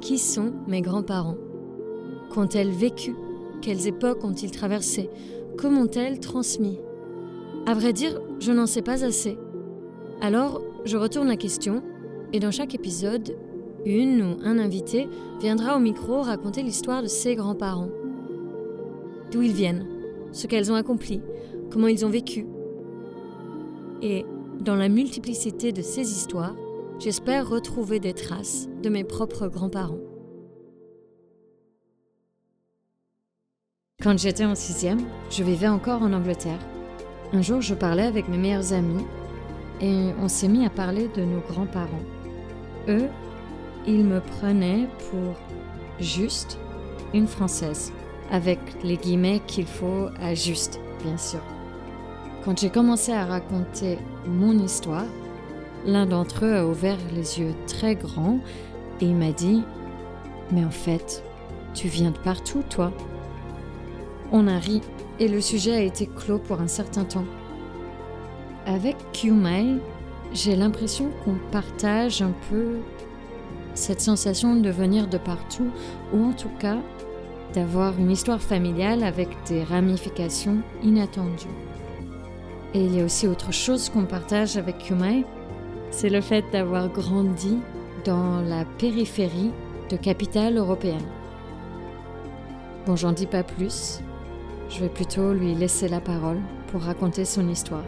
Qui sont mes grands-parents? Qu'ont-elles vécu? Quelles époques ont-ils traversées? Comment ont-elles transmis? À vrai dire, je n'en sais pas assez. Alors, je retourne la question, et dans chaque épisode, une ou un invité viendra au micro raconter l'histoire de ses grands-parents. D'où ils viennent, ce qu'elles ont accompli, comment ils ont vécu. Et dans la multiplicité de ces histoires, j'espère retrouver des traces de mes propres grands-parents. Quand j'étais en sixième, je vivais encore en Angleterre. Un jour, je parlais avec mes meilleurs amis et on s'est mis à parler de nos grands-parents. Eux, ils me prenaient pour juste une Française, avec les guillemets qu'il faut à juste, bien sûr. Quand j'ai commencé à raconter mon histoire, l'un d'entre eux a ouvert les yeux très grands et il m'a dit Mais en fait, tu viens de partout, toi On a ri et le sujet a été clos pour un certain temps. Avec Kyumai, j'ai l'impression qu'on partage un peu cette sensation de venir de partout, ou en tout cas d'avoir une histoire familiale avec des ramifications inattendues. Et il y a aussi autre chose qu'on partage avec Kyumai, c'est le fait d'avoir grandi dans la périphérie de capitale européenne. Bon, j'en dis pas plus, je vais plutôt lui laisser la parole pour raconter son histoire.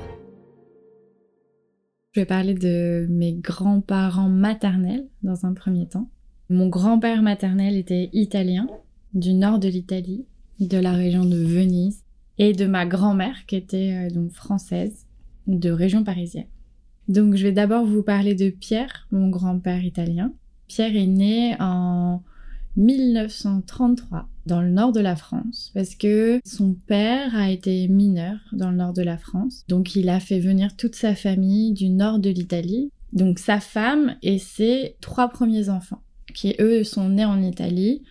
Je vais parler de mes grands-parents maternels dans un premier temps. Mon grand-père maternel était italien, du nord de l'Italie, de la région de Venise, et de ma grand-mère qui était euh, donc française, de région parisienne. Donc je vais d'abord vous parler de Pierre, mon grand-père italien. Pierre est né en 1933 dans le nord de la France parce que son père a été mineur dans le nord de la France. Donc il a fait venir toute sa famille du nord de l'Italie. Donc sa femme et ses trois premiers enfants qui eux sont nés en Italie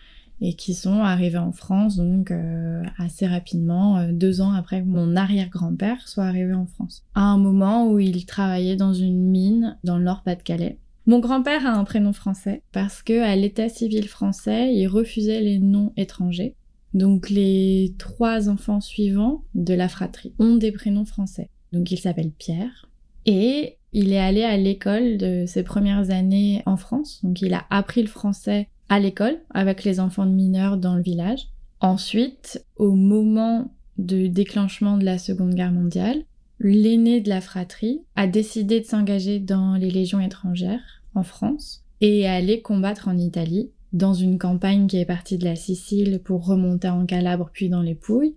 et qui sont arrivés en France donc euh, assez rapidement, euh, deux ans après que mon arrière-grand-père soit arrivé en France. À un moment où il travaillait dans une mine dans le Nord-Pas-de-Calais mon grand-père a un prénom français parce que à l'état civil français, il refusait les noms étrangers. Donc les trois enfants suivants de la fratrie ont des prénoms français. Donc il s'appelle Pierre et il est allé à l'école de ses premières années en France. Donc il a appris le français à l'école avec les enfants de mineurs dans le village. Ensuite, au moment du déclenchement de la Seconde Guerre mondiale, l'aîné de la fratrie a décidé de s'engager dans les légions étrangères en France et aller combattre en Italie dans une campagne qui est partie de la Sicile pour remonter en Calabre puis dans les Pouilles.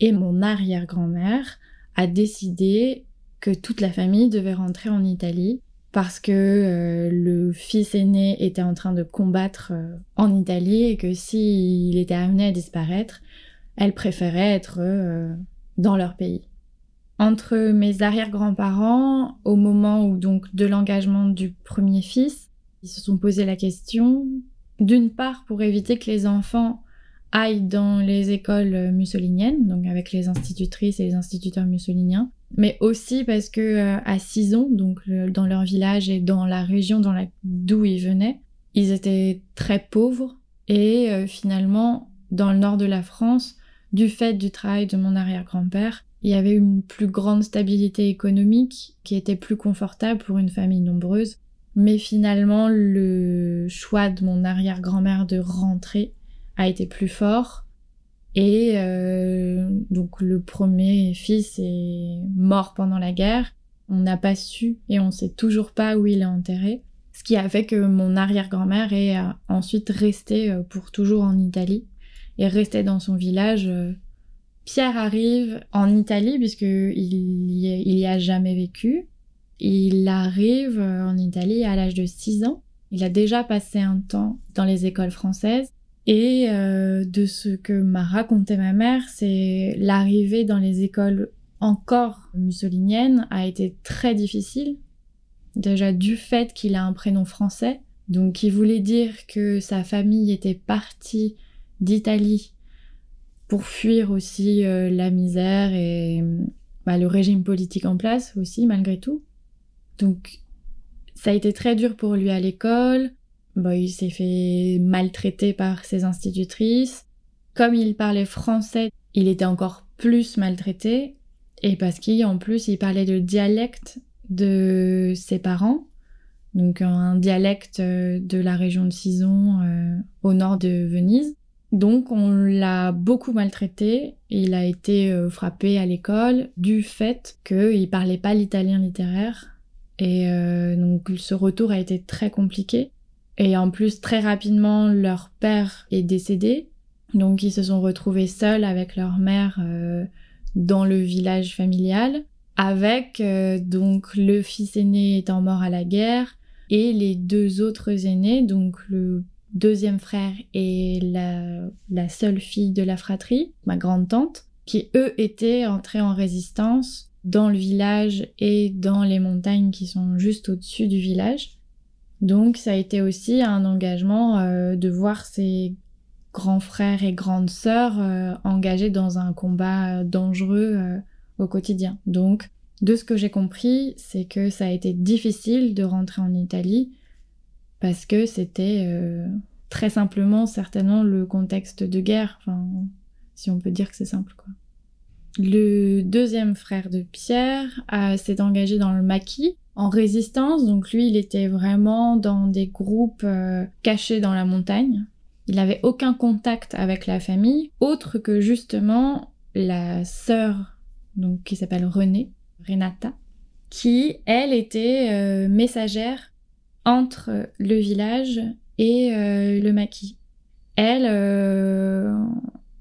Et mon arrière-grand-mère a décidé que toute la famille devait rentrer en Italie parce que euh, le fils aîné était en train de combattre euh, en Italie et que s'il était amené à disparaître, elle préférait être euh, dans leur pays. Entre mes arrière-grands-parents au moment où donc de l'engagement du premier fils, ils se sont posé la question d'une part pour éviter que les enfants aillent dans les écoles mussoliniennes, donc avec les institutrices et les instituteurs mussoliniens, mais aussi parce que euh, à Sison, donc dans leur village et dans la région dans la... d'où ils venaient, ils étaient très pauvres et euh, finalement dans le nord de la France, du fait du travail de mon arrière-grand-père, il y avait une plus grande stabilité économique qui était plus confortable pour une famille nombreuse. Mais finalement, le choix de mon arrière-grand-mère de rentrer a été plus fort. Et euh, donc le premier fils est mort pendant la guerre. On n'a pas su et on sait toujours pas où il est enterré. Ce qui a fait que mon arrière-grand-mère est euh, ensuite restée euh, pour toujours en Italie et restait dans son village Pierre arrive en Italie puisqu'il il y a jamais vécu. Il arrive en Italie à l'âge de 6 ans. Il a déjà passé un temps dans les écoles françaises. Et euh, de ce que m'a raconté ma mère, c'est l'arrivée dans les écoles encore mussoliniennes a été très difficile. Déjà du fait qu'il a un prénom français, donc qui voulait dire que sa famille était partie d'Italie pour fuir aussi euh, la misère et bah, le régime politique en place aussi malgré tout. Donc ça a été très dur pour lui à l'école. Bah, il s'est fait maltraiter par ses institutrices. Comme il parlait français, il était encore plus maltraité. Et parce qu'en plus, il parlait le dialecte de ses parents. Donc un dialecte euh, de la région de Sison euh, au nord de Venise. Donc on l'a beaucoup maltraité. Il a été euh, frappé à l'école du fait qu'il parlait pas l'italien littéraire. Et donc ce retour a été très compliqué. Et en plus, très rapidement, leur père est décédé. Donc ils se sont retrouvés seuls avec leur mère euh, dans le village familial, avec euh, donc le fils aîné étant mort à la guerre et les deux autres aînés, donc le deuxième frère et la, la seule fille de la fratrie, ma grande tante, qui eux étaient entrés en résistance dans le village et dans les montagnes qui sont juste au-dessus du village. Donc ça a été aussi un engagement euh, de voir ses grands frères et grandes sœurs euh, engagés dans un combat dangereux euh, au quotidien. Donc de ce que j'ai compris, c'est que ça a été difficile de rentrer en Italie parce que c'était très simplement certainement le contexte de guerre, enfin si on peut dire que c'est simple quoi. Le deuxième frère de Pierre s'est engagé dans le maquis en résistance. Donc lui, il était vraiment dans des groupes euh, cachés dans la montagne. Il n'avait aucun contact avec la famille, autre que justement la sœur, donc qui s'appelle Renée, Renata, qui elle était euh, messagère entre le village et euh, le maquis. Elle,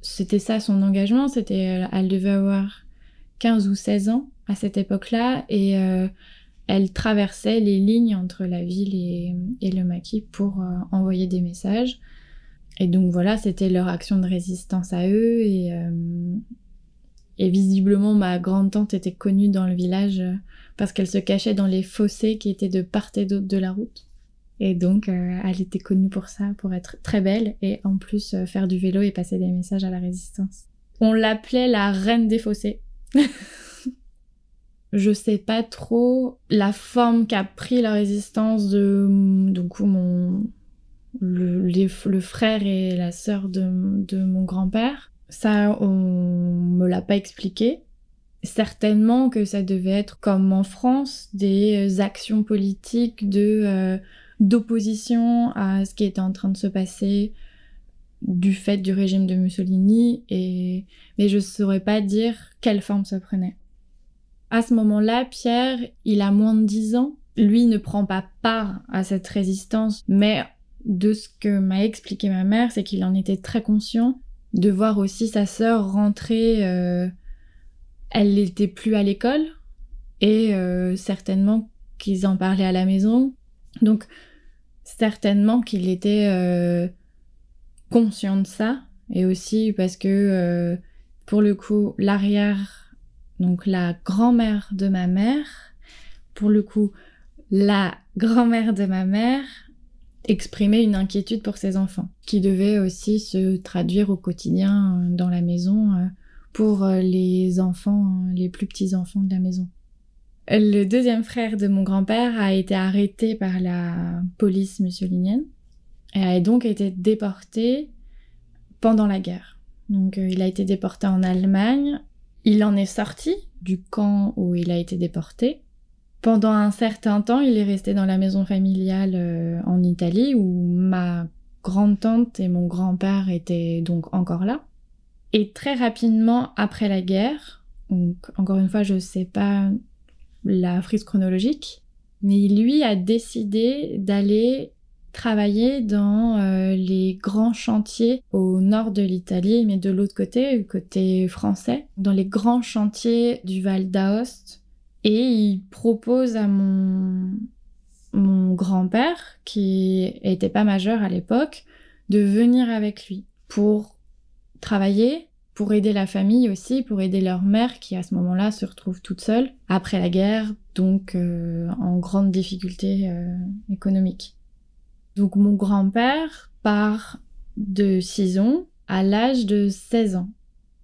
c'était ça son engagement, c'était, elle devait avoir 15 ou 16 ans à cette époque-là et elle traversait les lignes entre la ville et, le maquis pour euh, envoyer des messages. Et donc voilà, c'était leur action de résistance à eux. Et, euh, visiblement, ma grande-tante était connue dans le village euh, parce qu'elle se cachait dans les fossés qui étaient de part et d'autre de la route. Et donc, elle était connue pour ça, pour être très belle et en plus faire du vélo et passer des messages à la résistance. On l'appelait la reine des fossés. je sais pas trop la forme qu'a pris la résistance de donc mon le, le frère et la sœur de, de mon grand-père. Ça, on me l'a pas expliqué. Certainement que ça devait être comme en France, des actions politiques de euh, d'opposition à ce qui était en train de se passer du fait du régime de Mussolini et mais je saurais pas dire quelle forme ça prenait. À ce moment-là, Pierre, il a moins de 10 ans. Lui ne prend pas part à cette résistance, mais de ce que m'a expliqué ma mère, c'est qu'il en était très conscient de voir aussi sa sœur rentrer. Euh, elle n'était plus à l'école et euh, certainement qu'ils en parlaient à la maison. Donc certainement qu'il était euh, conscient de ça et aussi parce que pour le coup l'arrière donc la grand-mère de ma mère, pour le coup, la grand-mère de ma mère exprimait une inquiétude pour ses enfants, qui devait aussi se traduire au quotidien euh, dans la maison euh, pour euh, les enfants, les plus petits enfants de la maison. Le deuxième frère de mon grand-père a été arrêté par la police mussolinienne et a donc été déporté pendant la guerre. Donc il a été déporté en Allemagne il en est sorti du camp où il a été déporté. Pendant un certain temps, il est resté dans la maison familiale euh, en Italie où ma grande-tante et mon grand-père étaient donc encore là. Et très rapidement après la guerre, donc encore une fois, je ne sais pas la frise chronologique, mais lui a décidé d'aller travaillé dans euh, les grands chantiers au nord de l'Italie, mais de l'autre côté, côté français, dans les grands chantiers du Val d'Aoste. Et il propose à mon, grand-père, qui était pas majeur à l'époque, de venir avec lui pour travailler, pour aider la famille aussi, pour aider leur mère qui à ce moment-là se retrouve toute seule après la guerre, donc euh, en grande difficulté euh, économique. Donc mon grand-père part de Sison à l'âge de 16 ans.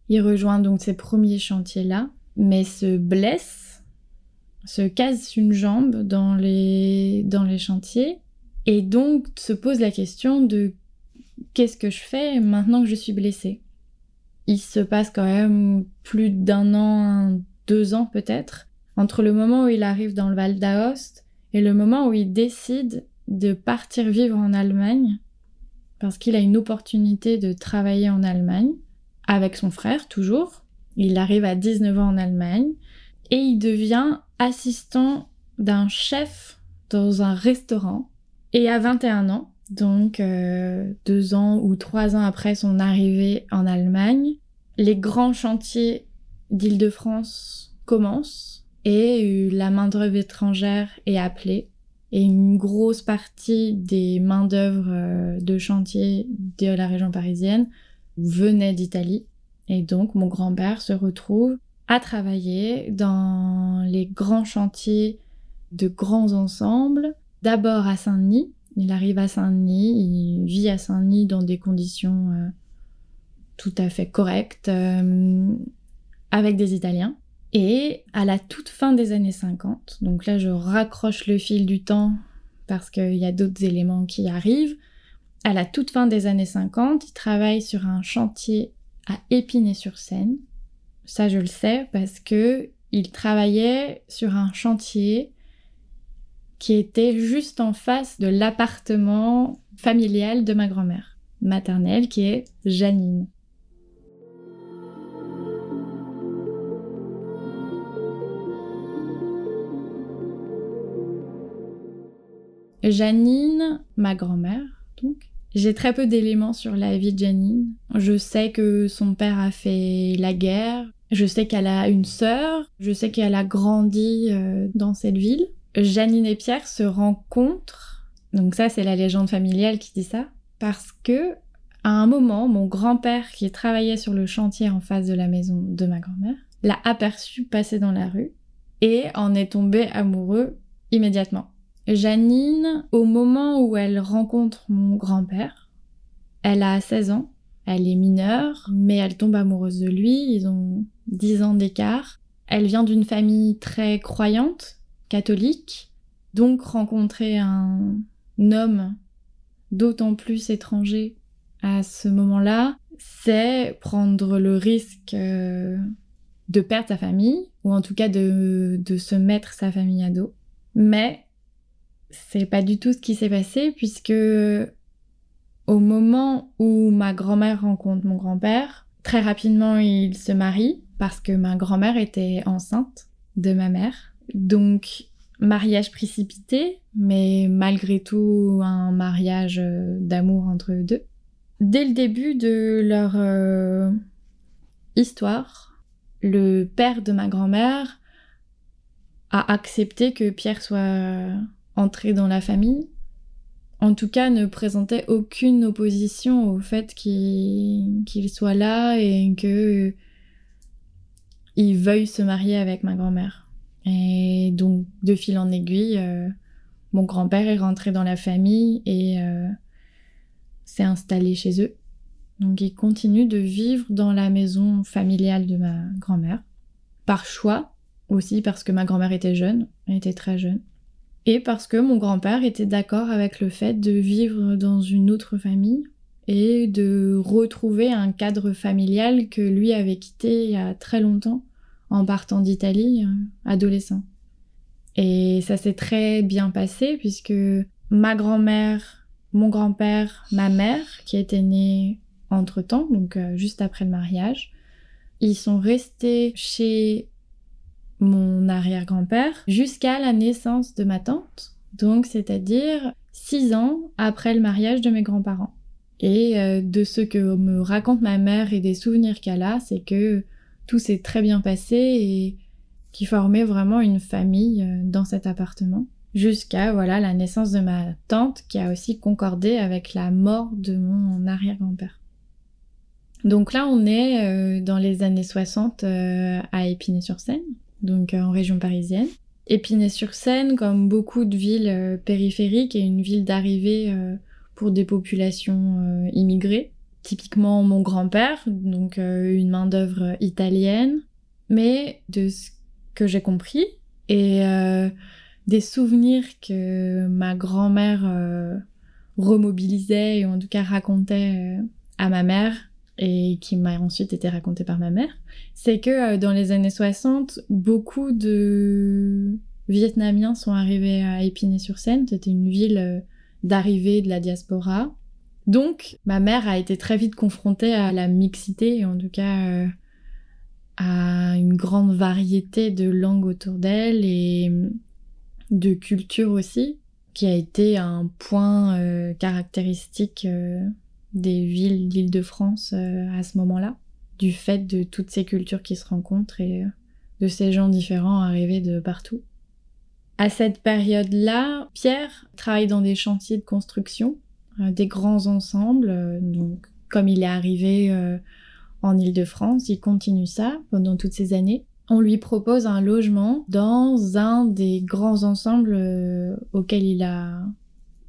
Il rejoint donc ces premiers chantiers-là, mais se blesse, se casse une jambe dans les, dans les chantiers Et donc se pose la question de qu'est-ce que je fais maintenant que je suis blessée Il se passe quand même plus d'un an, deux ans peut-être, entre le moment où il arrive dans le Val d'Aoste et le moment où il décide de partir vivre en Allemagne, parce qu'il a une opportunité de travailler en Allemagne, avec son frère toujours. Il arrive à 19 ans en Allemagne, et il devient assistant d'un chef dans un restaurant. Et à 21 ans, donc euh, deux ans ou trois ans après son arrivée en Allemagne, les grands chantiers d'Île-de-France commencent et la main-d'œuvre étrangère est appelée. Et une grosse partie des main-d'œuvre euh, de chantier de la région parisienne venait d'Italie. Et donc mon grand-père se retrouve à travailler dans les grands chantiers de grands ensembles, d'abord à Saint-Denis. Il arrive à Saint-Denis, il vit à Saint-Denis dans des conditions euh, tout à fait correctes, euh, avec des Italiens. Et à la toute fin des années 50, donc là je raccroche le fil du temps parce qu'il y a d'autres éléments qui arrivent, à la toute fin des années 50, il travaille sur un chantier à Épinay-sur-Seine. Ça je le sais parce que il travaillait sur un chantier qui était juste en face de l'appartement familial de ma grand-mère maternelle qui est Janine. Janine, ma grand-mère, donc. J'ai très peu d'éléments sur la vie de Janine. Je sais que son père a fait la guerre. Je sais qu'elle a une sœur. Je sais qu'elle a grandi euh, dans cette ville. Janine et Pierre se rencontrent. Donc ça, c'est la légende familiale qui dit ça. Parce que, à un moment, mon grand-père, qui travaillait sur le chantier en face de la maison de ma grand-mère, l'a aperçu passer dans la rue et en est tombé amoureux immédiatement. Janine, au moment où elle rencontre mon grand-père, elle a 16 ans, elle est mineure, mais elle tombe amoureuse de lui, ils ont 10 ans d'écart. Elle vient d'une famille très croyante, catholique, donc rencontrer un homme d'autant plus étranger à ce moment-là, c'est prendre le risque euh, de perdre sa famille, ou en tout cas de, de se mettre sa famille à dos. Mais c'est pas du tout ce qui s'est passé puisque au moment où ma grand-mère rencontre mon grand-père, très rapidement il se marie parce que ma grand-mère était enceinte de ma mère. Donc mariage précipité, mais malgré tout un mariage euh, d'amour entre eux deux. Dès le début de leur euh, histoire, le père de ma grand-mère a accepté que Pierre soit entrer dans la famille, en tout cas ne présentait aucune opposition au fait qu'il soit là et que il veuille se marier avec ma grand-mère. Et donc de fil en aiguille, euh, mon grand-père est rentré dans la famille et euh, s'est installé chez eux. Donc il continue de vivre dans la maison familiale de ma grand-mère, par choix aussi parce que ma grand-mère était jeune, elle était très jeune et parce que mon grand-père était d'accord avec le fait de vivre dans une autre famille et de retrouver un cadre familial que lui avait quitté il y a très longtemps en partant d'Italie, euh, adolescent. Et ça s'est très bien passé puisque ma grand-mère, mon grand-père, ma mère, qui était née entre-temps, donc euh, juste après le mariage, ils sont restés chez mon arrière-grand-père jusqu'à la naissance de ma tante, donc c'est-à-dire six ans après le mariage de mes grands-parents. Et euh, de ce que me raconte ma mère et des souvenirs qu'elle a, c'est que tout s'est très bien passé et qui formait vraiment une famille euh, dans cet appartement jusqu'à voilà la naissance de ma tante qui a aussi concordé avec la mort de mon arrière-grand-père. Donc là on est euh, dans les années 60 à Épinay-sur-Seine donc euh, en région parisienne. Épinay-sur-Seine, comme beaucoup de villes euh, périphériques, est une ville d'arrivée euh, pour des populations immigrées. Typiquement mon grand-père, donc une main-d'œuvre italienne. Mais de ce que j'ai compris, et des souvenirs que ma grand-mère remobilisait et en tout cas racontait à ma mère et qui m'a ensuite été raconté par ma mère, c'est que dans les années 60, beaucoup de Vietnamiens sont arrivés à Épinay-sur-Seine. C'était une ville d'arrivée de la diaspora. Donc, ma mère a été très vite confrontée à la mixité, en tout cas euh, à une grande variété de langues autour d'elle et de culture aussi, qui a été un point euh, caractéristique euh, des villes d'Île-de-France à ce moment-là, du fait de toutes ces cultures qui se rencontrent et de ces gens différents arrivés de partout. À cette période-là, Pierre travaille dans des chantiers de construction, euh, des grands ensembles. Euh, donc, comme il est arrivé euh, en Île-de-France, il continue ça pendant toutes ces années. On lui propose un logement dans un des grands ensembles auxquels il a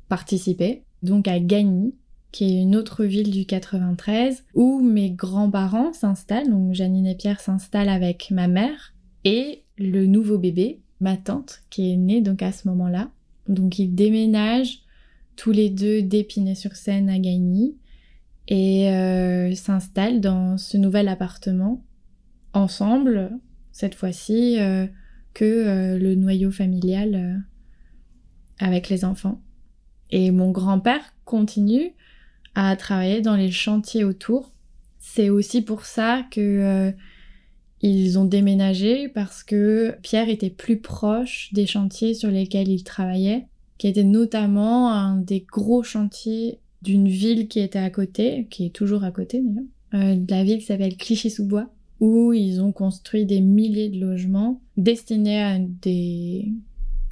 participé, donc à Gagny, qui est une autre ville du 93, où mes grands-parents s'installent, donc Janine et Pierre s'installent avec ma mère et le nouveau bébé, ma tante qui est née donc à ce moment-là. Donc ils déménagent tous les deux d'Épinay-sur-Seine à Gagny et euh, s'installent dans ce nouvel appartement ensemble, cette fois-ci euh, que euh, le noyau familial avec les enfants. Et mon grand-père continue à travailler dans les chantiers autour. C'est aussi pour ça que ils ont déménagé parce que Pierre était plus proche des chantiers sur lesquels il travaillait, qui était notamment un des gros chantiers d'une ville qui était à côté, qui est toujours à côté d'ailleurs, euh, de la ville qui s'appelle Clichy-sous-Bois, où ils ont construit des milliers de logements destinés à des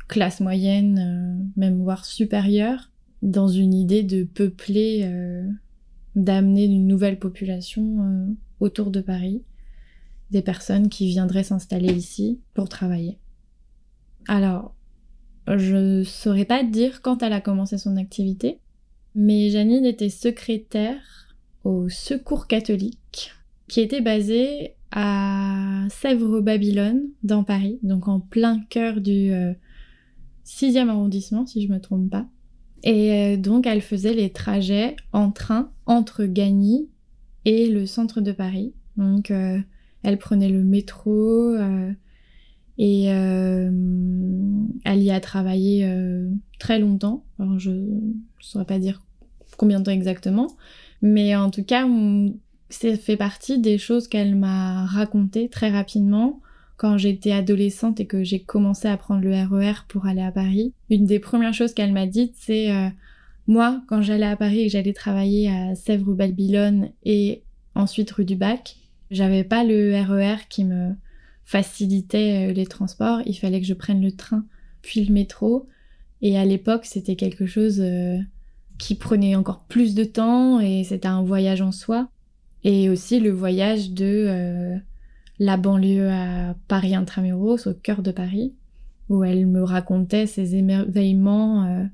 classes moyennes, euh, même voire supérieures, dans une idée de peupler, euh, d'amener une nouvelle population autour de Paris des personnes qui viendraient s'installer ici pour travailler. Alors, je saurais pas dire quand elle a commencé son activité, mais Janine était secrétaire au Secours catholique, qui était basé à Sèvres-Babylone, dans Paris, donc en plein cœur du 6e euh, arrondissement, si je me trompe pas. Et euh, donc, elle faisait les trajets en train entre Gagny et le centre de Paris. Donc, euh, elle prenait le métro euh, et euh, elle y a travaillé euh, très longtemps. Alors je ne saurais pas dire combien de temps exactement, mais en tout cas, ça fait partie des choses qu'elle m'a racontées très rapidement quand j'étais adolescente et que j'ai commencé à prendre le RER e pour aller à Paris. Une des premières choses qu'elle m'a dites, c'est moi, quand j'allais à Paris et que j'allais travailler à Sèvres-Babylone et ensuite rue du Bac, j'avais pas le RER e qui me facilitait euh, les transports, il fallait que je prenne le train puis le métro. Et à l'époque, c'était quelque chose euh, qui prenait encore plus de temps et c'était un voyage en soi. Et aussi le voyage de euh, la banlieue à Paris intramuros, au cœur de Paris, où elle me racontait ses émerveillements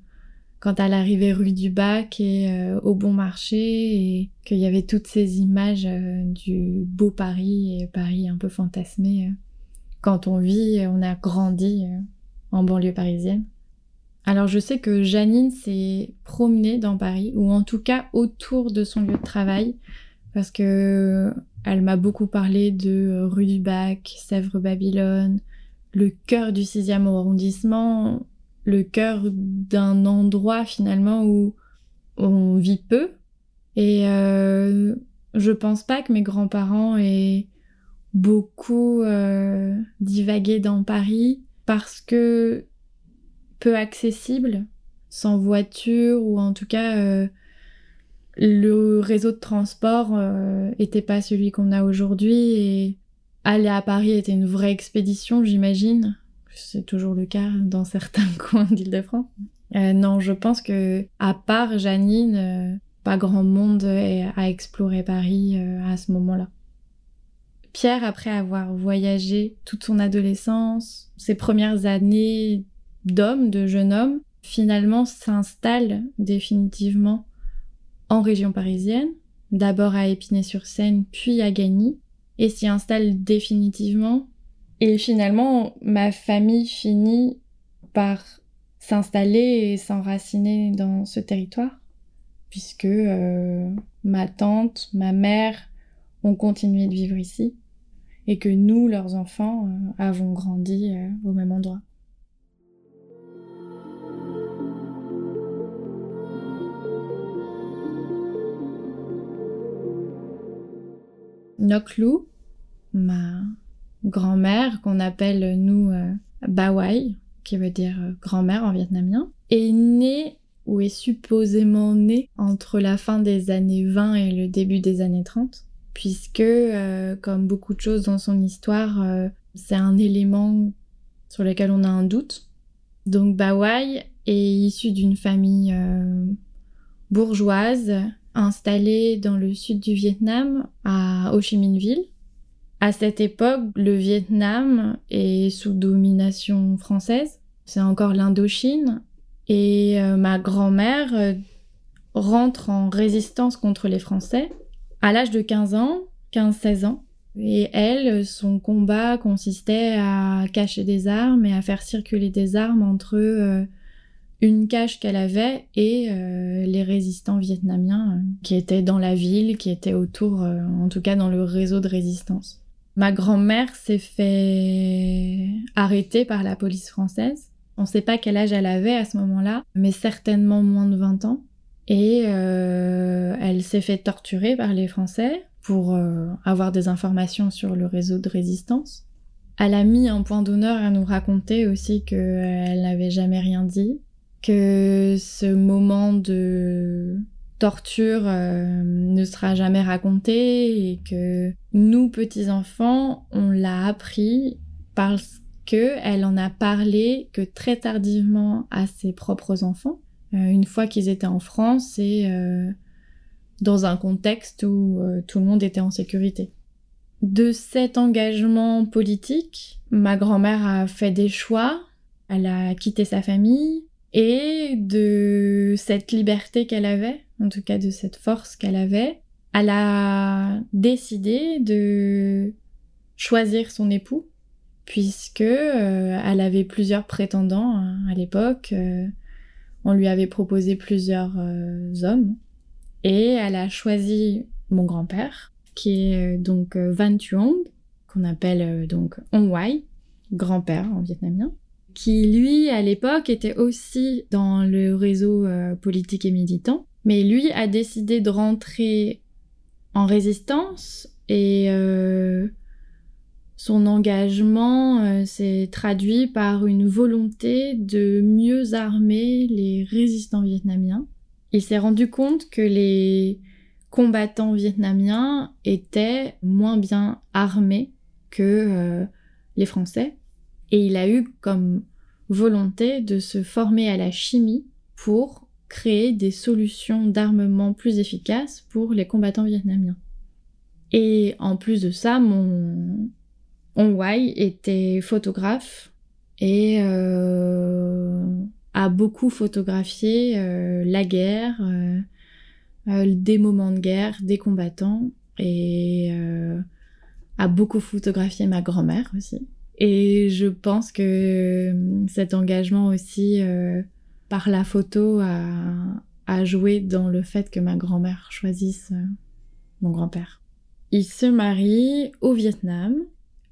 quand elle arrivait rue du Bac et euh, au Bon Marché et qu'il y avait toutes ces images euh, du beau Paris et Paris un peu fantasmé. Euh, quand on vit, on a grandi en banlieue parisienne. Alors je sais que Janine s'est promenée dans Paris, ou en tout cas autour de son lieu de travail, parce que elle m'a beaucoup parlé de rue du Bac, Sèvres-Babylone, le cœur du 6e arrondissement, le cœur d'un endroit finalement où on vit peu. Et euh, je pense pas que mes grands-parents aient beaucoup euh, divagué dans Paris parce que peu accessible, sans voiture ou en tout cas euh, le réseau de transport était pas celui qu'on a aujourd'hui et aller à Paris était une vraie expédition, j'imagine c'est toujours le cas dans certains coins d'Île-de-France. Euh, non, je pense que à part Janine, euh, pas grand monde a exploré Paris euh, à ce moment-là. Pierre, après avoir voyagé toute son adolescence, ses premières années d'homme, de jeune homme, finalement s'installe définitivement en région parisienne, d'abord à Épinay-sur-Seine, puis à Gagny, et s'y installe définitivement et finalement, ma famille finit par s'installer et s'enraciner dans ce territoire, puisque euh, ma tante, ma mère ont continué de vivre ici, et que nous, leurs enfants, euh, avons grandi euh, au même endroit. Noklou, ma grand-mère, qu'on appelle nous euh, Bawai, qui veut dire euh, grand-mère en vietnamien, est née ou est supposément née entre la fin des années 20 et le début des années 30, puisque, euh, comme beaucoup de choses dans son histoire, c'est un élément sur lequel on a un doute. Donc Bawai est issue d'une famille bourgeoise installée dans le sud du Vietnam, à Ho Chi Minh Ville. À cette époque, le Vietnam est sous domination française. C'est encore l'Indochine. Et euh, ma grand-mère euh, rentre en résistance contre les Français à l'âge de 15 ans, 15-16 ans. Et elle, son combat consistait à cacher des armes et à faire circuler des armes entre euh, une cache qu'elle avait et les résistants vietnamiens euh, qui étaient dans la ville, qui étaient autour, euh, en tout cas dans le réseau de résistance. Ma grand-mère s'est fait arrêter par la police française. On ne sait pas quel âge elle avait à ce moment-là, mais certainement moins de 20 ans. Et elle s'est fait torturer par les Français pour avoir des informations sur le réseau de résistance. Elle a mis un point d'honneur à nous raconter aussi qu'elle n'avait jamais rien dit, que ce moment de torture euh, ne sera jamais raconté et que nous petits enfants on l'a appris parce que elle en a parlé que très tardivement à ses propres enfants. Euh, une fois qu'ils étaient en France et euh, dans un contexte où tout le monde était en sécurité. De cet engagement politique, ma grand-mère a fait des choix, elle a quitté sa famille, et de cette liberté qu'elle avait, en tout cas de cette force qu'elle avait, elle a décidé de choisir son époux puisque euh, elle avait plusieurs prétendants hein, à l'époque. Euh, on lui avait proposé plusieurs euh, hommes et elle a choisi mon grand-père qui est donc Van Thuong qu'on appelle donc Ong Wai, grand-père en vietnamien qui lui, à l'époque, était aussi dans le réseau euh, politique et militant, mais lui a décidé de rentrer en résistance et euh, son engagement euh, s'est traduit par une volonté de mieux armer les résistants vietnamiens. Il s'est rendu compte que les combattants vietnamiens étaient moins bien armés que les Français et il a eu comme volonté de se former à la chimie pour créer des solutions d'armement plus efficaces pour les combattants vietnamiens. Et en plus de ça, mon Wai était photographe et euh, a beaucoup photographié euh, la guerre, euh, des moments de guerre, des combattants et a beaucoup photographié ma grand-mère aussi. Et je pense que euh, cet engagement aussi euh, par la photo a, joué dans le fait que ma grand-mère choisisse euh, mon grand-père. Il se marie au Vietnam.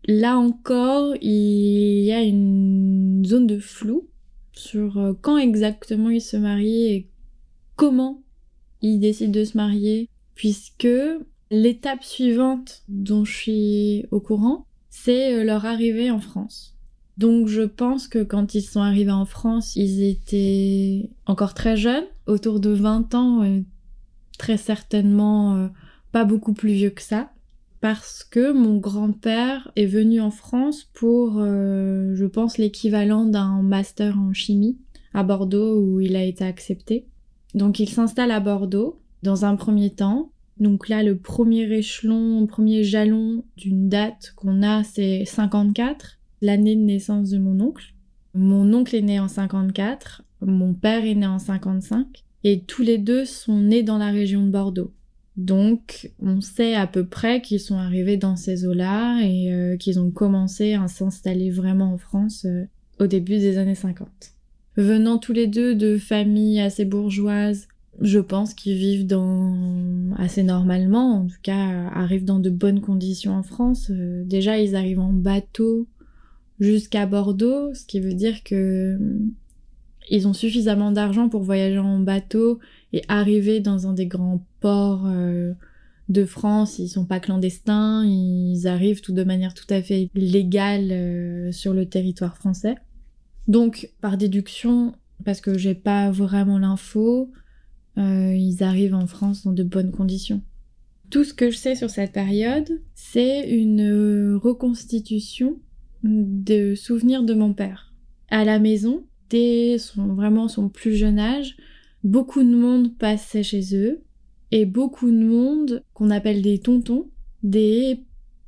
Là encore, il y a une zone de flou sur quand exactement il se marie et comment il décide de se marier, puisque l'étape suivante dont je suis au courant, c'est euh, leur arrivée en France. Donc je pense que quand ils sont arrivés en France, ils étaient encore très jeunes, autour de 20 ans, euh, très certainement euh, pas beaucoup plus vieux que ça, parce que mon grand-père est venu en France pour, je pense, l'équivalent d'un master en chimie à Bordeaux où il a été accepté. Donc il s'installe à Bordeaux dans un premier temps. Donc là, le premier échelon, premier jalon d'une date qu'on a, c'est 54, l'année de naissance de mon oncle. Mon oncle est né en 54, mon père est né en 55, et tous les deux sont nés dans la région de Bordeaux. Donc, on sait à peu près qu'ils sont arrivés dans ces eaux-là et euh, qu'ils ont commencé à s'installer vraiment en France euh, au début des années 50. Venant tous les deux de familles assez bourgeoises, je pense qu'ils vivent dans assez normalement, en tout cas arrivent dans de bonnes conditions en France. Euh, déjà, ils arrivent en bateau jusqu'à Bordeaux, ce qui veut dire que mm, ils ont suffisamment d'argent pour voyager en bateau et arriver dans un des grands ports euh, de France. Ils sont pas clandestins, ils arrivent tout de manière tout à fait légale euh, sur le territoire français. Donc, par déduction, parce que j'ai pas vraiment l'info, euh, ils arrivent en France dans de bonnes conditions. Tout ce que je sais sur cette période, c'est une reconstitution de souvenirs de mon père. À la maison, dès son, vraiment son plus jeune âge, beaucoup de monde passait chez eux et beaucoup de monde qu'on appelle des tontons, des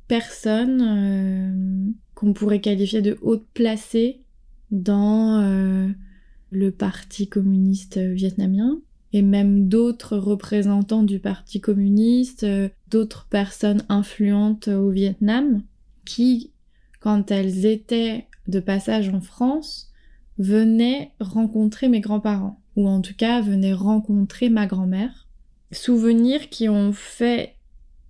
personnes euh, qu'on pourrait qualifier de hautes placées dans euh, le parti communiste vietnamien et même d'autres représentants du parti communiste, euh, d'autres personnes influentes au Vietnam qui quand elles étaient de passage en France, venaient rencontrer mes grands-parents, ou en tout cas venaient rencontrer ma grand-mère. Souvenirs qui ont fait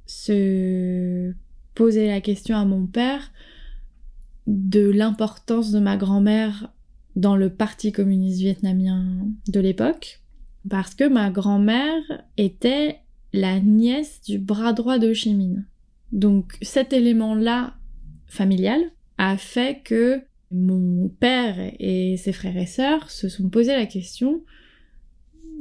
se poser la question à mon père de l'importance de ma grand-mère dans le Parti communiste vietnamien de l'époque, parce que ma grand-mère était la nièce du bras droit de Ho Chi Minh. Donc cet élément-là familial a fait que mon père et ses frères et sœurs se sont posé la question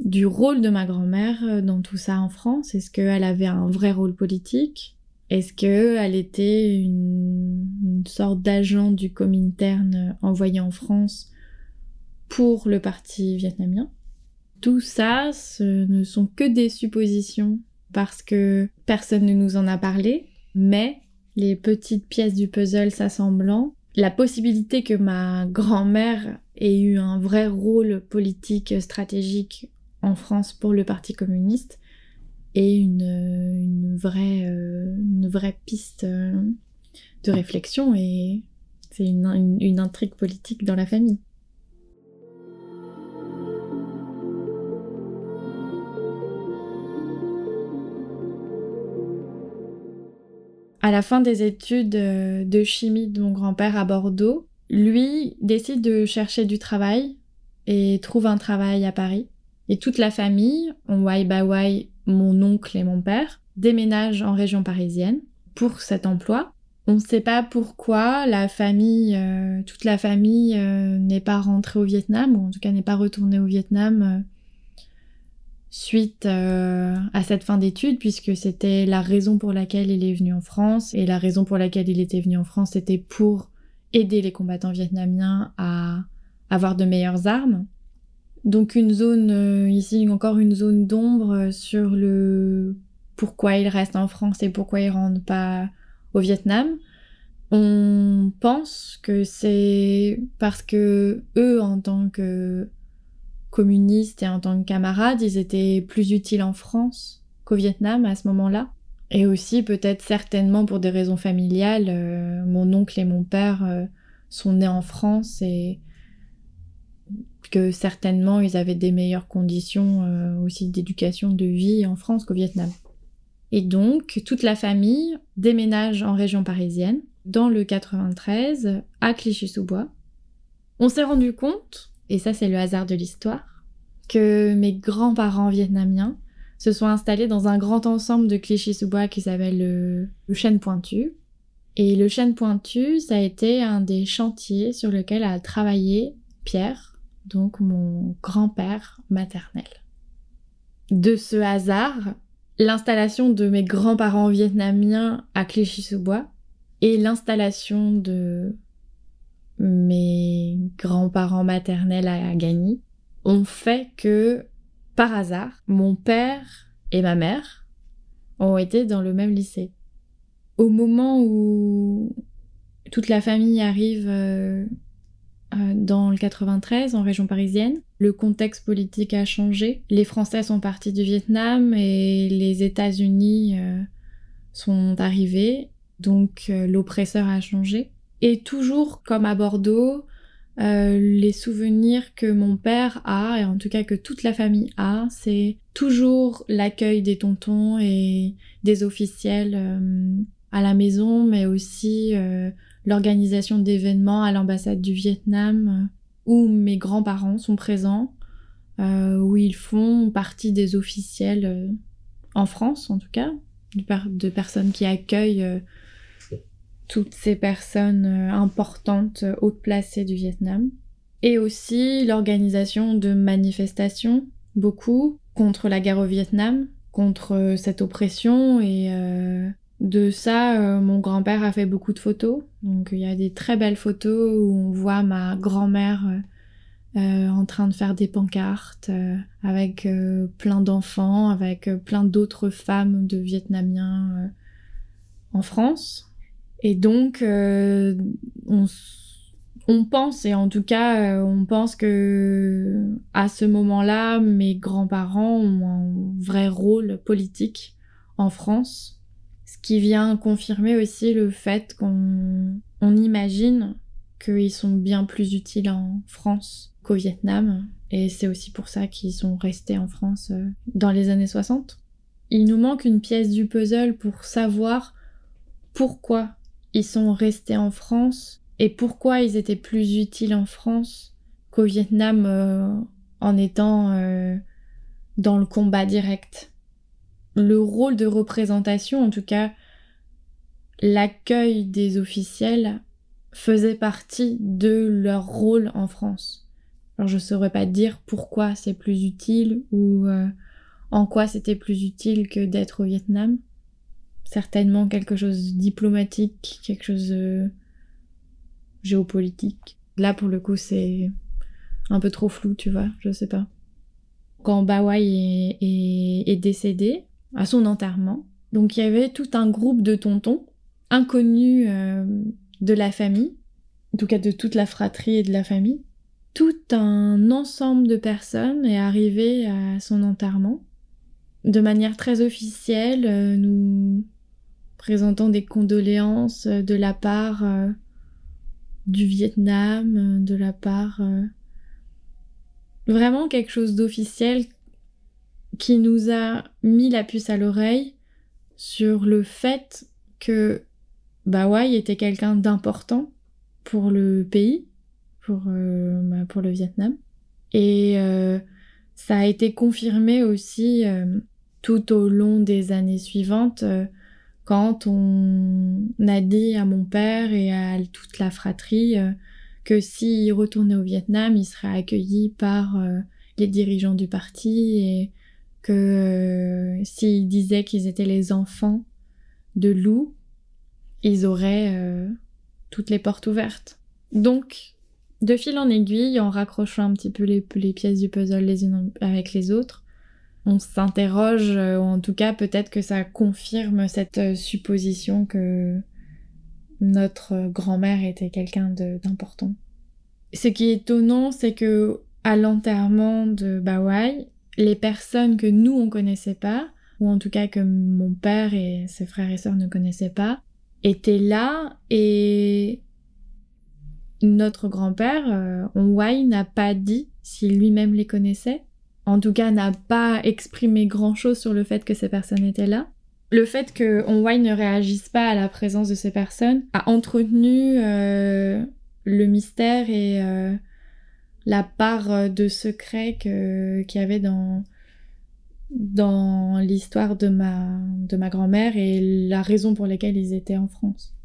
du rôle de ma grand-mère dans tout ça en France. Est-ce qu'elle avait un vrai rôle politique? Est-ce qu'elle était une, une sorte d'agent du Comintern envoyé en France pour le parti vietnamien? Tout ça, ce ne sont que des suppositions parce que personne ne nous en a parlé, mais les petites pièces du puzzle s'assemblant, la possibilité que ma grand-mère ait eu un vrai rôle politique stratégique en France pour le Parti communiste est une, vraie, euh, vraie piste euh, de réflexion et c'est une intrigue politique dans la famille. À la fin des études euh, de chimie de mon grand-père à Bordeaux, lui décide de chercher du travail et trouve un travail à Paris. Et toute la famille, on by by mon oncle et mon père, déménagent en région parisienne pour cet emploi. On ne sait pas pourquoi la famille, euh, toute la famille euh, n'est pas rentrée au Vietnam, ou en tout cas n'est pas retournée au Vietnam suite euh, à cette fin d'études, puisque c'était la raison pour laquelle il est venu en France, et la raison pour laquelle il était venu en France, c'était pour aider les combattants vietnamiens à avoir de meilleures armes. Donc une zone, euh, ici encore une zone d'ombre sur le pourquoi il reste en France et pourquoi il rentre pas au Vietnam. On pense que c'est parce que eux, en tant que communistes et en tant que camarades, ils étaient plus utiles en France qu'au Vietnam à ce moment-là. Et aussi peut-être certainement pour des raisons familiales, euh, mon oncle et mon père euh, sont nés en France et que certainement ils avaient des meilleures conditions euh, aussi d'éducation, de vie en France qu'au Vietnam. Et donc toute la famille déménage en région parisienne dans le 93 à Clichy-sous-Bois. On s'est rendu compte et ça c'est le hasard de l'histoire, que mes grands-parents vietnamiens se sont installés dans un grand ensemble de Clichy-sous-Bois qui s'appelle le, le chêne pointu. Et le chêne pointu, ça a été un des chantiers sur lequel a travaillé Pierre, donc mon grand-père maternel. De ce hasard, l'installation de mes grands-parents vietnamiens à Clichy-sous-Bois et l'installation de mes grands-parents maternels à Gagny ont fait que, par hasard, mon père et ma mère ont été dans le même lycée. Au moment où toute la famille arrive euh, euh, dans le 93, en région parisienne, le contexte politique a changé. Les Français sont partis du Vietnam et les États-Unis euh, sont arrivés, donc l'oppresseur a changé. Et toujours comme à Bordeaux, euh, les souvenirs que mon père a, et en tout cas que toute la famille a, c'est toujours l'accueil des tontons et des officiels euh, à la maison, mais aussi euh, l'organisation d'événements à l'ambassade du Vietnam, où mes grands-parents sont présents, où ils font partie des officiels en France en tout cas, de personnes qui accueillent toutes ces personnes euh, importantes, euh, hautes placées du Vietnam. Et aussi l'organisation de manifestations, beaucoup, contre la guerre au Vietnam, contre euh, cette oppression. Et de ça, mon grand-père a fait beaucoup de photos. Donc il y a des très belles photos où on voit ma grand-mère en train de faire des pancartes avec plein d'enfants, avec plein d'autres femmes de Vietnamiens en France. Et donc, euh, on, pense, et en tout cas, euh, on pense que à ce moment-là, mes grands-parents ont un vrai rôle politique en France, ce qui vient confirmer aussi le fait qu'on on imagine qu'ils sont bien plus utiles en France qu'au Vietnam, et c'est aussi pour ça qu'ils sont restés en France euh, dans les années 60. Il nous manque une pièce du puzzle pour savoir pourquoi ils sont restés en France et pourquoi ils étaient plus utiles en France qu'au Vietnam euh, en étant euh, dans le combat direct? Le rôle de représentation, en tout cas l'accueil des officiels, faisait partie de leur rôle en France. Alors je saurais pas dire pourquoi c'est plus utile ou euh, en quoi c'était plus utile que d'être au Vietnam certainement quelque chose de diplomatique, quelque chose de géopolitique. Là, pour le coup, c'est un peu trop flou, tu vois, je sais pas. Quand Bawai est, décédé, à son enterrement, donc il y avait tout un groupe de tontons, inconnus euh, de la famille, en tout cas de toute la fratrie et de la famille. Tout un ensemble de personnes est arrivé à son enterrement. De manière très officielle, euh, nous présentant des condoléances euh, de la part euh, du Vietnam, euh, de la part vraiment quelque chose d'officiel qui nous a mis la puce à l'oreille sur le fait que Bawai était quelqu'un d'important pour le pays, pour, bah, pour le Vietnam. Et ça a été confirmé aussi tout au long des années suivantes quand on a dit à mon père et à toute la fratrie euh, que s'il retournait au Vietnam, il serait accueilli par euh, les dirigeants du parti et que euh, s'il disait qu'ils étaient les enfants de loup, ils auraient toutes les portes ouvertes. Donc, de fil en aiguille, en raccrochant un petit peu les pièces du puzzle les unes avec les autres, on s'interroge, euh, ou en tout cas peut-être que ça confirme cette euh, supposition que notre grand-mère était quelqu'un d'important. Ce qui est étonnant, c'est que à l'enterrement de Bawai, les personnes que nous on connaissait pas, ou en tout cas que mon père et ses frères et sœurs ne connaissaient pas, étaient là et notre grand-père, euh, n'a pas dit s'il lui-même les connaissait en tout cas n'a pas exprimé grand-chose sur le fait que ces personnes étaient là. Le fait que Onwai ne réagisse pas à la présence de ces personnes a entretenu euh, le mystère et euh, la part de secret qu'il y avait dans, dans l'histoire de ma, de ma grand-mère et la raison pour laquelle ils étaient en France.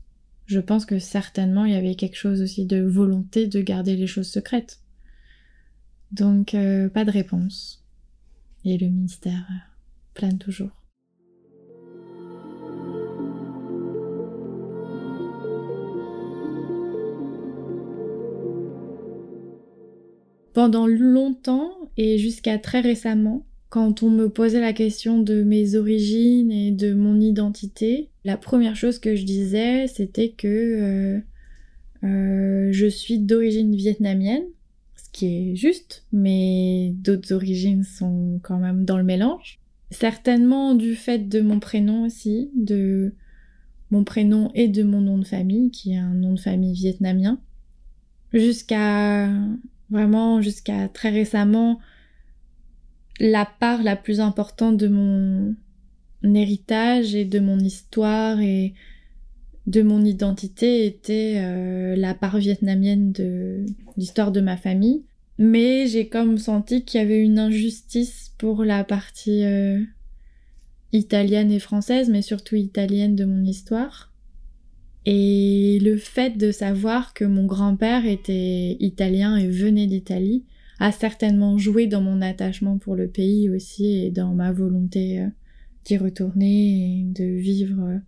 Je pense que certainement il y avait quelque chose aussi de volonté de garder les choses secrètes. Donc euh, pas de réponse. Et le mystère euh, plane toujours. Pendant longtemps et jusqu'à très récemment, quand on me posait la question de mes origines et de mon identité, la première chose que je disais, c'était que euh, je suis d'origine vietnamienne qui est juste, mais d'autres origines sont quand même dans le mélange. Certainement du fait de mon prénom aussi, de mon prénom et de mon nom de famille, qui est un nom de famille vietnamien. jusqu'à vraiment jusqu'à très récemment, la part la plus importante de mon héritage et de mon histoire et de mon identité était euh, la part vietnamienne de l'histoire de ma famille. Mais j'ai comme senti qu'il y avait une injustice pour la partie euh, italienne et française, mais surtout italienne de mon histoire. Et le fait de savoir que mon grand-père était italien et venait d'Italie a certainement joué dans mon attachement pour le pays aussi et dans ma volonté euh, d'y retourner et de vivre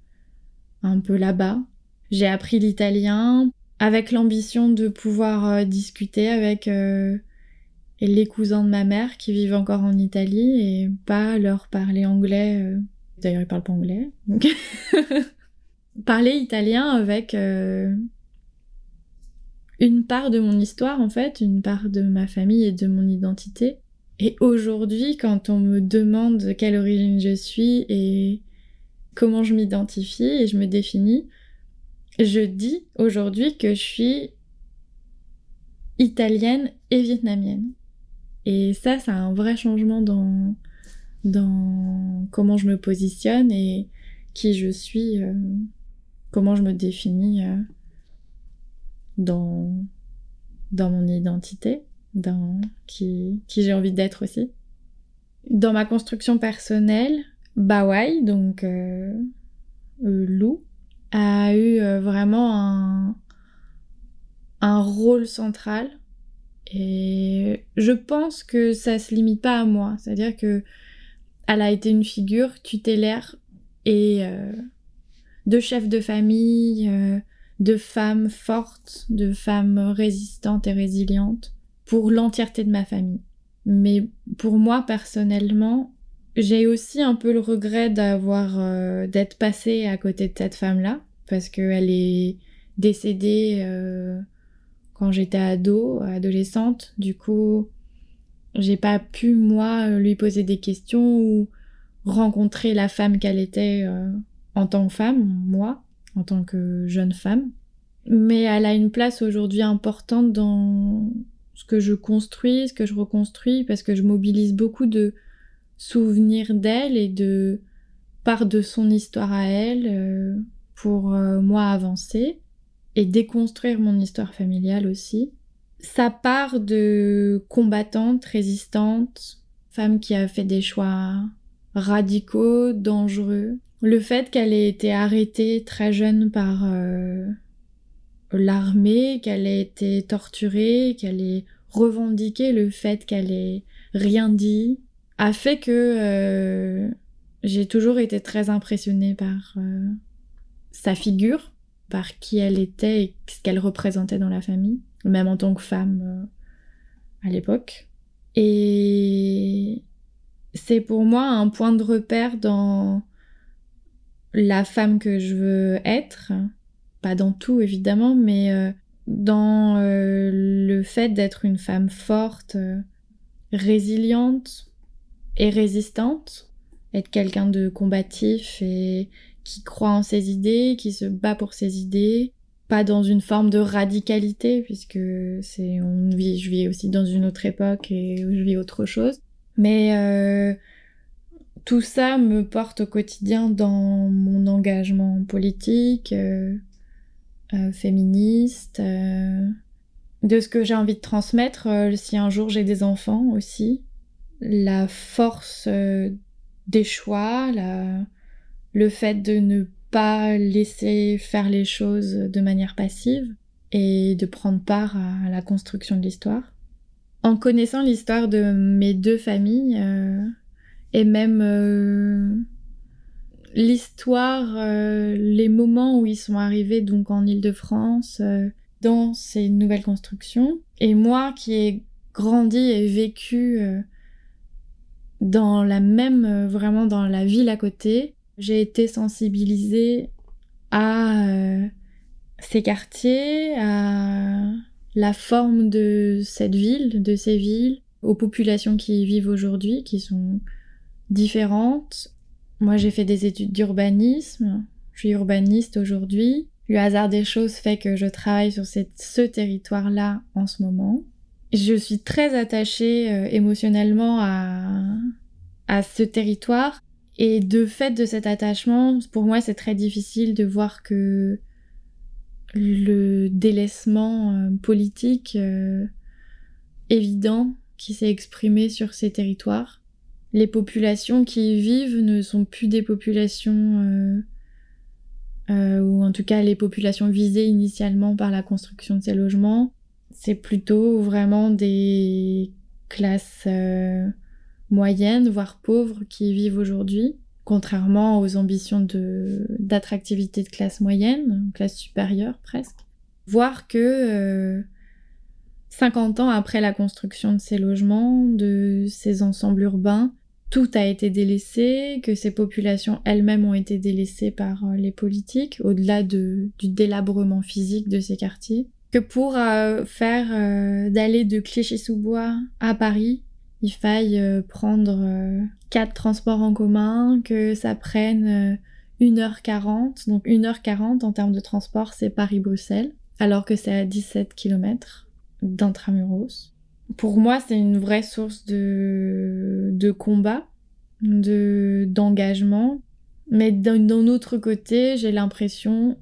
un peu là-bas. J'ai appris l'italien avec l'ambition de pouvoir euh, discuter avec les cousins de ma mère qui vivent encore en Italie et pas leur parler anglais. D'ailleurs, ils parlent pas anglais. parler italien avec euh, une part de mon histoire en fait, une part de ma famille et de mon identité. Et aujourd'hui, quand on me demande de quelle origine je suis et comment je m'identifie et je me définis, je dis aujourd'hui que je suis italienne et vietnamienne. Et ça, ça a un vrai changement dans, comment je me positionne et qui je suis. Euh, comment je me définis euh, dans, mon identité, dans qui j'ai envie d'être aussi. Dans ma construction personnelle, Bawai, donc euh, euh, Lou, a eu vraiment un, un rôle central. Et je pense que ça se limite pas à moi. C'est-à-dire que elle a été une figure tutélaire et de chefs de famille, euh, de femmes fortes, de femmes résistantes et résilientes pour l'entièreté de ma famille. Mais pour moi personnellement, j'ai aussi un peu le regret d'avoir euh, d'être passée à côté de cette femme-là parce qu'elle est décédée euh, quand j'étais ado, adolescente. Du coup, j'ai pas pu moi lui poser des questions ou rencontrer la femme qu'elle était en tant que femme, moi, en tant que jeune femme. Mais elle a une place aujourd'hui importante dans ce que je construis, ce que je reconstruis, parce que je mobilise beaucoup de souvenirs d'elle et de part de son histoire à elle euh, pour euh, moi avancer et déconstruire mon histoire familiale aussi. Sa part de combattante, résistante, femme qui a fait des choix radicaux, dangereux, le fait qu'elle ait été arrêtée très jeune par euh, l'armée, qu'elle ait été torturée, qu'elle ait revendiqué le fait qu'elle ait rien dit, a fait que euh, j'ai toujours été très impressionnée par euh, sa figure, par qui elle était et ce qu'elle représentait dans la famille, même en tant que femme à l'époque. Et c'est pour moi un point de repère dans la femme que je veux être, pas dans tout évidemment, mais euh, dans euh, le fait d'être une femme forte, euh, résiliente résistante, être quelqu'un de combatif et qui croit en ses idées, qui se bat pour ses idées, pas dans une forme de radicalité puisque c'est on vit je vis aussi dans une autre époque et je vis autre chose, mais tout ça me porte au quotidien dans mon engagement politique, euh, euh, féministe, euh, de ce que j'ai envie de transmettre si un jour j'ai des enfants aussi. La force des choix, le fait de ne pas laisser faire les choses de manière passive et de prendre part à la construction de l'histoire. En connaissant l'histoire de mes deux familles, et même euh, l'histoire, euh, les moments où ils sont arrivés donc en Île-de-France euh, dans ces nouvelles constructions. Et moi qui ai grandi et vécu dans la même, vraiment dans la ville à côté, j'ai été sensibilisée à ces quartiers, à la forme de cette ville, de ces villes, aux populations qui y vivent aujourd'hui, qui sont différentes. Moi, j'ai fait des études d'urbanisme. Je suis urbaniste aujourd'hui. Le hasard des choses fait que je travaille sur ce territoire-là en ce moment. Je suis très attachée euh, émotionnellement à, à ce territoire. Et de fait de cet attachement, pour moi, c'est très difficile de voir que le délaissement euh, politique euh, évident qui s'est exprimé sur ces territoires. Les populations qui y vivent ne sont plus des populations, euh, ou en tout cas les populations visées initialement par la construction de ces logements. C'est plutôt vraiment des classes moyennes, voire pauvres, qui vivent aujourd'hui contrairement aux ambitions d'attractivité de, classe moyenne, classe supérieure presque. Voir que 50 euh, ans après la construction de ces logements, de ces ensembles urbains, tout a été délaissé, que ces populations elles-mêmes ont été délaissées par euh, les politiques, au-delà du délabrement physique de ces quartiers, que pour euh, faire d'aller de Clichy-sous-Bois à Paris, il faille prendre quatre transports en commun, que ça prenne 1h40. Euh, Donc 1h40 en termes de transport, c'est Paris-Bruxelles, alors que c'est à 17 km d'intramuros. Pour moi, c'est une vraie source de, de combat, de, d'engagement. Mais d'un autre côté, j'ai l'impression,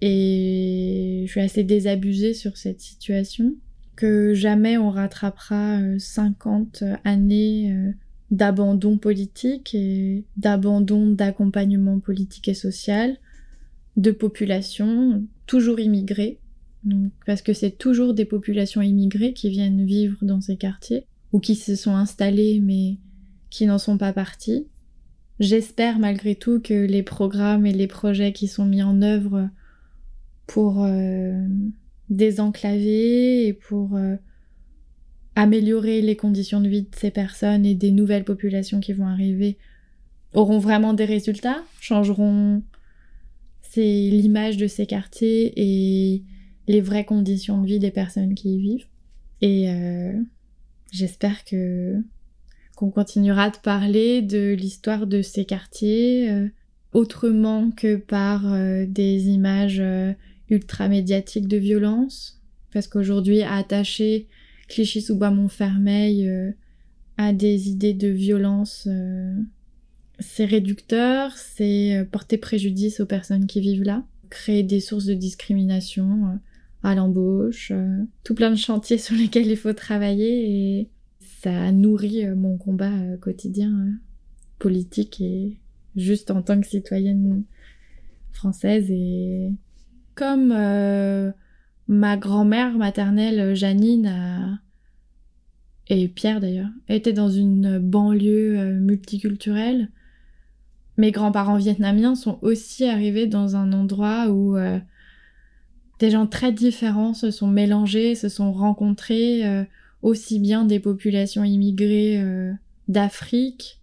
et je suis assez désabusée sur cette situation, que jamais on rattrapera 50 euh, années euh, d'abandon politique et d'abandon d'accompagnement politique et social de populations toujours immigrées. parce que c'est toujours des populations immigrées qui viennent vivre dans ces quartiers ou qui se sont installées mais qui n'en sont pas partis. J'espère malgré tout que les programmes et les projets qui sont mis en œuvre pour euh, désenclaver et pour euh, améliorer les conditions de vie de ces personnes et des nouvelles populations qui vont arriver auront vraiment des résultats, changeront l'image de ces quartiers et les vraies conditions de vie des personnes qui y vivent. Et euh, j'espère que qu'on continuera de parler de l'histoire de ces quartiers autrement que par des images ultra médiatiques de violence, parce qu'aujourd'hui attacher Clichy-sous-Bois-Montfermeil euh, a des idées de violence. Euh, c'est réducteur, c'est euh, porter préjudice aux personnes qui vivent là, créer des sources de discrimination à l'embauche, tout plein de chantiers sur lesquels il faut travailler et ça nourrit mon combat quotidien politique et juste en tant que citoyenne française et comme ma grand-mère maternelle, Janine, et Pierre d'ailleurs, était dans une banlieue euh, multiculturelle. Mes grands-parents vietnamiens sont aussi arrivés dans un endroit où euh, des gens très différents se sont mélangés, se sont rencontrés, euh, aussi bien des populations immigrées d'Afrique,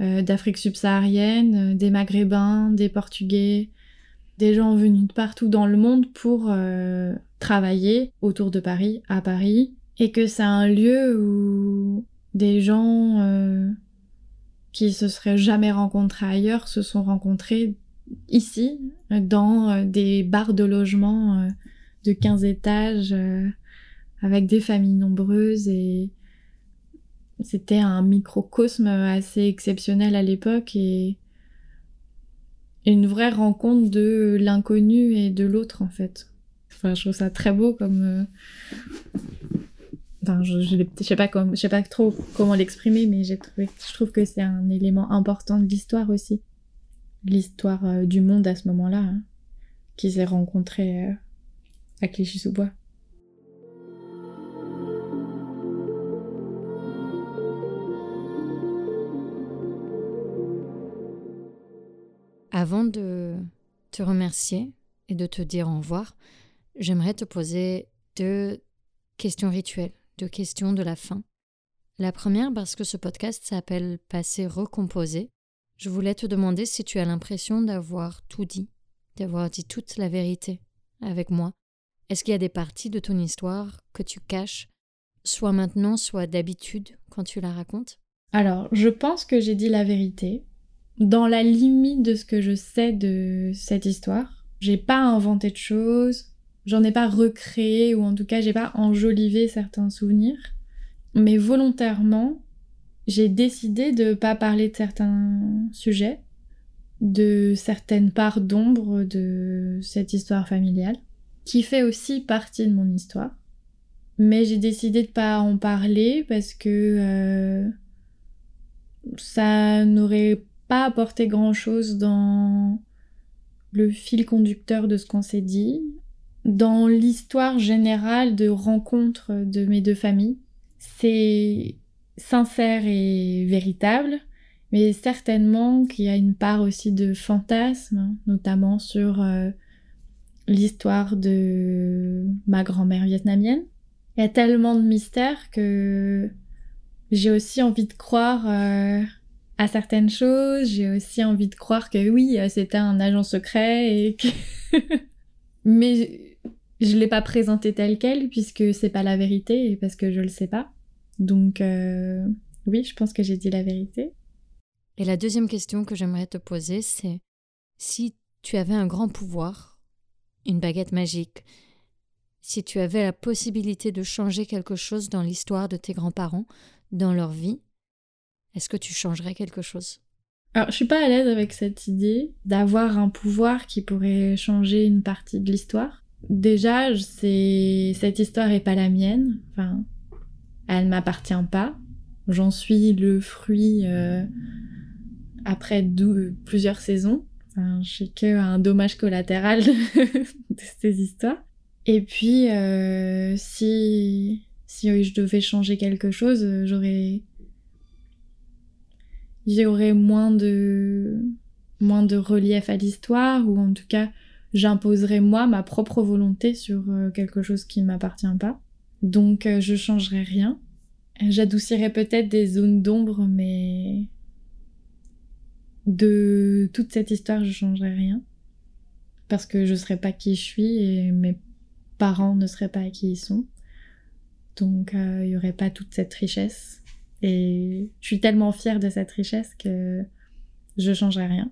d'Afrique subsaharienne, des Maghrébins, des Portugais, des gens venus de partout dans le monde pour travailler autour de Paris, à Paris, et que c'est un lieu où des gens euh, qui se seraient jamais rencontrés ailleurs se sont rencontrés ici, dans euh, des bars de logement euh, de 15 étages, avec des familles nombreuses et c'était un microcosme assez exceptionnel à l'époque et une vraie rencontre de l'inconnu et de l'autre en fait. Enfin, je trouve ça très beau comme. Euh, enfin, je, je, sais pas je sais pas trop comment l'exprimer, mais j'ai trouvé, je trouve que c'est un élément important de l'histoire aussi, l'histoire euh, du monde à ce moment-là, hein, qui s'est rencontré euh, à Clichy-sous-Bois. Avant de te remercier et de te dire au revoir, j'aimerais te poser deux questions rituelles, deux questions de la fin. La première, parce que ce podcast s'appelle Passé recomposé, je voulais te demander si tu as l'impression d'avoir tout dit, d'avoir dit toute la vérité avec moi. Est-ce qu'il y a des parties de ton histoire que tu caches, soit maintenant, soit d'habitude, quand tu la racontes? Alors, je pense que j'ai dit la vérité, dans la limite de ce que je sais de cette histoire J'ai pas inventé de choses, j'en ai pas recréé ou en tout cas j'ai pas enjolivé certains souvenirs, mais volontairement, j'ai décidé de pas parler de certains sujets, de certaines parts d'ombre de cette histoire familiale, qui fait aussi partie de mon histoire. Mais j'ai décidé de pas en parler parce que euh, ça n'aurait pas apporté grand chose dans le fil conducteur de ce qu'on s'est dit, dans l'histoire générale de rencontre de mes deux familles. C'est sincère et véritable, mais certainement qu'il y a une part aussi de fantasme, notamment sur euh, l'histoire de ma grand-mère vietnamienne. Il y a tellement de mystères que j'ai aussi envie de croire euh, à certaines choses. J'ai aussi envie de croire que oui, euh, c'était un agent secret. Mais je l'ai pas présenté tel quel puisque c'est pas la vérité et parce que je le sais pas. Donc euh, oui, je pense que j'ai dit la vérité. Et la deuxième question que j'aimerais te poser, c'est si tu avais un grand pouvoir, une baguette magique, si tu avais la possibilité de changer quelque chose dans l'histoire de tes grands-parents, dans leur vie, est-ce que tu changerais quelque chose? Alors, je suis pas à l'aise avec cette idée d'avoir un pouvoir qui pourrait changer une partie de l'histoire. Déjà, c'est cette histoire est pas la mienne. Enfin, elle m'appartient pas. J'en suis le fruit euh, après plusieurs saisons. Je suis qu'un dommage collatéral de ces histoires. Et puis, euh, si, si je devais changer quelque chose, j'aurais j'aurais moins de moins de relief à l'histoire ou en tout cas j'imposerais moi ma propre volonté sur euh, quelque chose qui m'appartient pas. Donc euh, je changerai rien. J'adoucirais peut-être des zones d'ombre, mais de toute cette histoire, je changerai rien. Parce que je serais pas qui je suis et mes parents ne seraient pas qui ils sont. Donc euh, il y aurait pas toute cette richesse. Et je suis tellement fière de cette richesse que je changerai rien.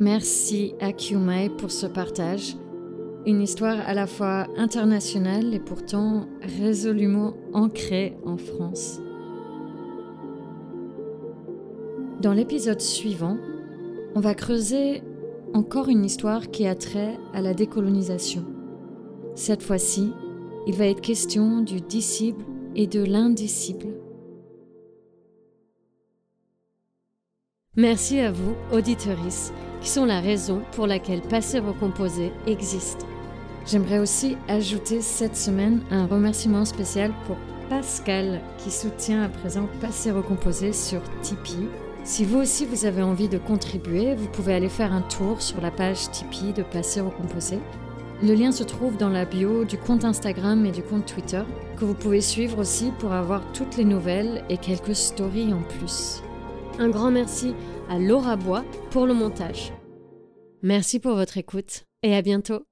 Merci à Kyumai pour ce partage. Une histoire à la fois internationale et pourtant résolument ancrée en France. Dans l'épisode suivant, on va creuser encore une histoire qui a trait à la décolonisation. Cette fois-ci, il va être question du disciple et de l'indicible. Merci à vous, auditorices qui sont la raison pour laquelle Passé Recomposé existe. J'aimerais aussi ajouter cette semaine un remerciement spécial pour Pascal qui soutient à présent Passé Recomposé sur Tipeee. Si vous aussi vous avez envie de contribuer, vous pouvez aller faire un tour sur la page Tipeee de Passé Recomposé. Le lien se trouve dans la bio du compte Instagram et du compte Twitter, que vous pouvez suivre aussi pour avoir toutes les nouvelles et quelques stories en plus. Un grand merci à Laura Bois pour le montage. Merci pour votre écoute et à bientôt.